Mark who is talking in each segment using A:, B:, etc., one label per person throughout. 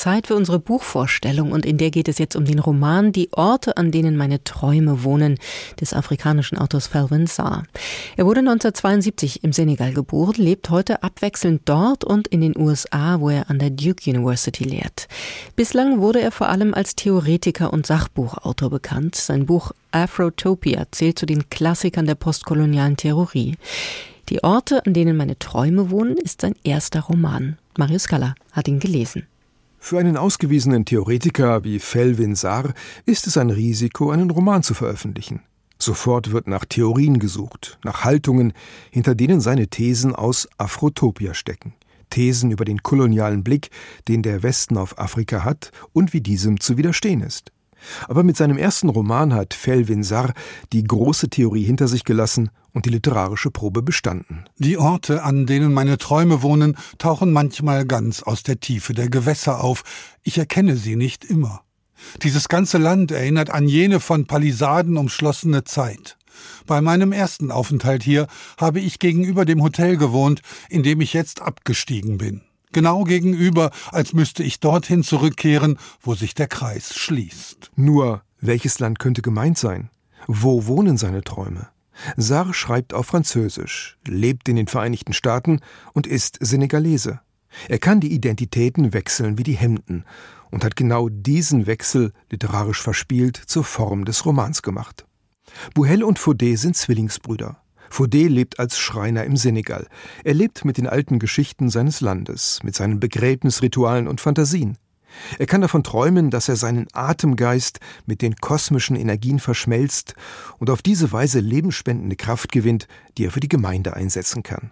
A: Zeit für unsere Buchvorstellung und in der geht es jetzt um den Roman Die Orte, an denen meine Träume wohnen des afrikanischen Autors Felvin Sarr. Er wurde 1972 im Senegal geboren, lebt heute abwechselnd dort und in den USA, wo er an der Duke University lehrt. Bislang wurde er vor allem als Theoretiker und Sachbuchautor bekannt. Sein Buch Afrotopia zählt zu den Klassikern der postkolonialen Theorie. Die Orte, an denen meine Träume wohnen, ist sein erster Roman. Marius Scala hat ihn gelesen.
B: Für einen ausgewiesenen Theoretiker wie Felvin Sarr ist es ein Risiko, einen Roman zu veröffentlichen. Sofort wird nach Theorien gesucht, nach Haltungen, hinter denen seine Thesen aus Afrotopia stecken. Thesen über den kolonialen Blick, den der Westen auf Afrika hat und wie diesem zu widerstehen ist. Aber mit seinem ersten Roman hat Felvin Sarr die große Theorie hinter sich gelassen und die literarische Probe bestanden.
C: Die Orte, an denen meine Träume wohnen, tauchen manchmal ganz aus der Tiefe der Gewässer auf. Ich erkenne sie nicht immer. Dieses ganze Land erinnert an jene von Palisaden umschlossene Zeit. Bei meinem ersten Aufenthalt hier habe ich gegenüber dem Hotel gewohnt, in dem ich jetzt abgestiegen bin genau gegenüber, als müsste ich dorthin zurückkehren, wo sich der Kreis schließt.
B: Nur, welches Land könnte gemeint sein? Wo wohnen seine Träume? Sarr schreibt auf Französisch, lebt in den Vereinigten Staaten und ist Senegalese. Er kann die Identitäten wechseln wie die Hemden und hat genau diesen Wechsel literarisch verspielt zur Form des Romans gemacht. Bouhel und Faudet sind Zwillingsbrüder. Faudet lebt als Schreiner im Senegal. Er lebt mit den alten Geschichten seines Landes, mit seinen Begräbnisritualen und Fantasien. Er kann davon träumen, dass er seinen Atemgeist mit den kosmischen Energien verschmelzt und auf diese Weise lebensspendende Kraft gewinnt, die er für die Gemeinde einsetzen kann.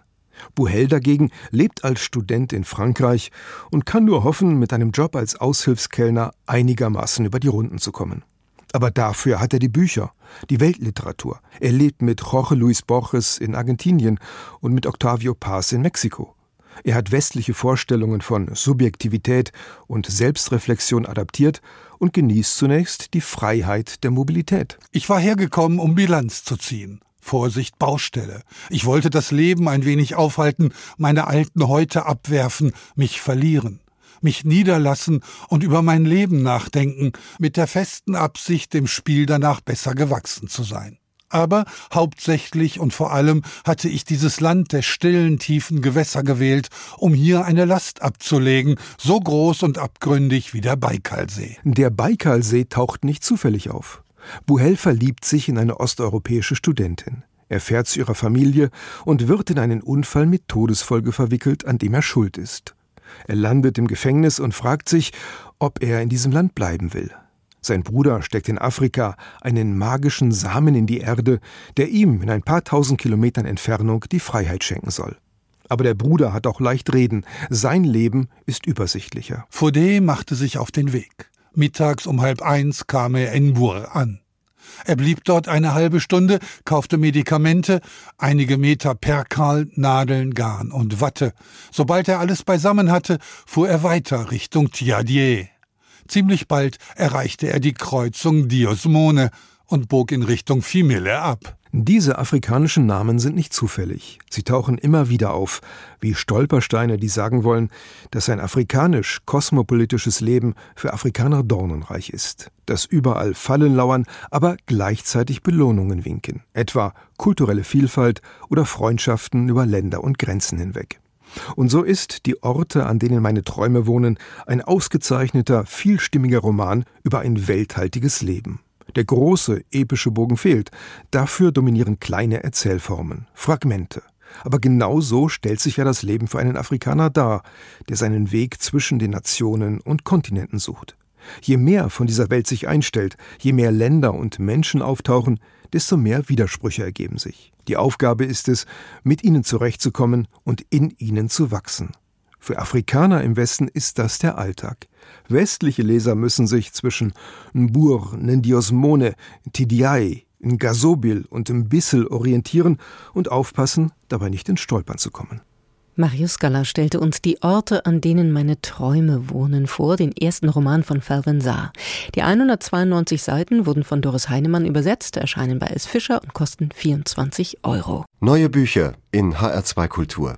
B: Bouhel dagegen lebt als Student in Frankreich und kann nur hoffen, mit einem Job als Aushilfskellner einigermaßen über die Runden zu kommen. Aber dafür hat er die Bücher, die Weltliteratur. Er lebt mit Jorge Luis Borges in Argentinien und mit Octavio Paz in Mexiko. Er hat westliche Vorstellungen von Subjektivität und Selbstreflexion adaptiert und genießt zunächst die Freiheit der Mobilität.
C: Ich war hergekommen, um Bilanz zu ziehen. Vorsicht, Baustelle. Ich wollte das Leben ein wenig aufhalten, meine alten Häute abwerfen, mich verlieren mich niederlassen und über mein Leben nachdenken, mit der festen Absicht, dem Spiel danach besser gewachsen zu sein. Aber hauptsächlich und vor allem hatte ich dieses Land der stillen, tiefen Gewässer gewählt, um hier eine Last abzulegen, so groß und abgründig wie der Baikalsee.
B: Der Baikalsee taucht nicht zufällig auf. Buhel verliebt sich in eine osteuropäische Studentin. Er fährt zu ihrer Familie und wird in einen Unfall mit Todesfolge verwickelt, an dem er schuld ist. Er landet im Gefängnis und fragt sich, ob er in diesem Land bleiben will. Sein Bruder steckt in Afrika einen magischen Samen in die Erde, der ihm in ein paar tausend Kilometern Entfernung die Freiheit schenken soll. Aber der Bruder hat auch leicht reden. Sein Leben ist übersichtlicher.
C: Faudet machte sich auf den Weg. Mittags um halb eins kam er in Bourg an. Er blieb dort eine halbe Stunde, kaufte Medikamente, einige Meter Perkal, Nadeln, Garn und Watte. Sobald er alles beisammen hatte, fuhr er weiter Richtung Tiadier. Ziemlich bald erreichte er die Kreuzung Diosmone und bog in Richtung Fimille ab.
B: Diese afrikanischen Namen sind nicht zufällig. Sie tauchen immer wieder auf, wie Stolpersteine, die sagen wollen, dass ein afrikanisch kosmopolitisches Leben für Afrikaner dornenreich ist, dass überall Fallen lauern, aber gleichzeitig Belohnungen winken, etwa kulturelle Vielfalt oder Freundschaften über Länder und Grenzen hinweg. Und so ist Die Orte, an denen meine Träume wohnen, ein ausgezeichneter, vielstimmiger Roman über ein welthaltiges Leben. Der große, epische Bogen fehlt. Dafür dominieren kleine Erzählformen, Fragmente. Aber genau so stellt sich ja das Leben für einen Afrikaner dar, der seinen Weg zwischen den Nationen und Kontinenten sucht. Je mehr von dieser Welt sich einstellt, je mehr Länder und Menschen auftauchen, desto mehr Widersprüche ergeben sich. Die Aufgabe ist es, mit ihnen zurechtzukommen und in ihnen zu wachsen. Für Afrikaner im Westen ist das der Alltag. Westliche Leser müssen sich zwischen Mbur, Nendiosmone, Tidiai, Ngasobil und Mbissel orientieren und aufpassen, dabei nicht ins Stolpern zu kommen.
A: Marius Galler stellte uns die Orte, an denen meine Träume wohnen, vor, den ersten Roman von Felvin Saar. Die 192 Seiten wurden von Doris Heinemann übersetzt, erscheinen bei S. Fischer und kosten 24 Euro.
D: Neue Bücher in HR2 Kultur.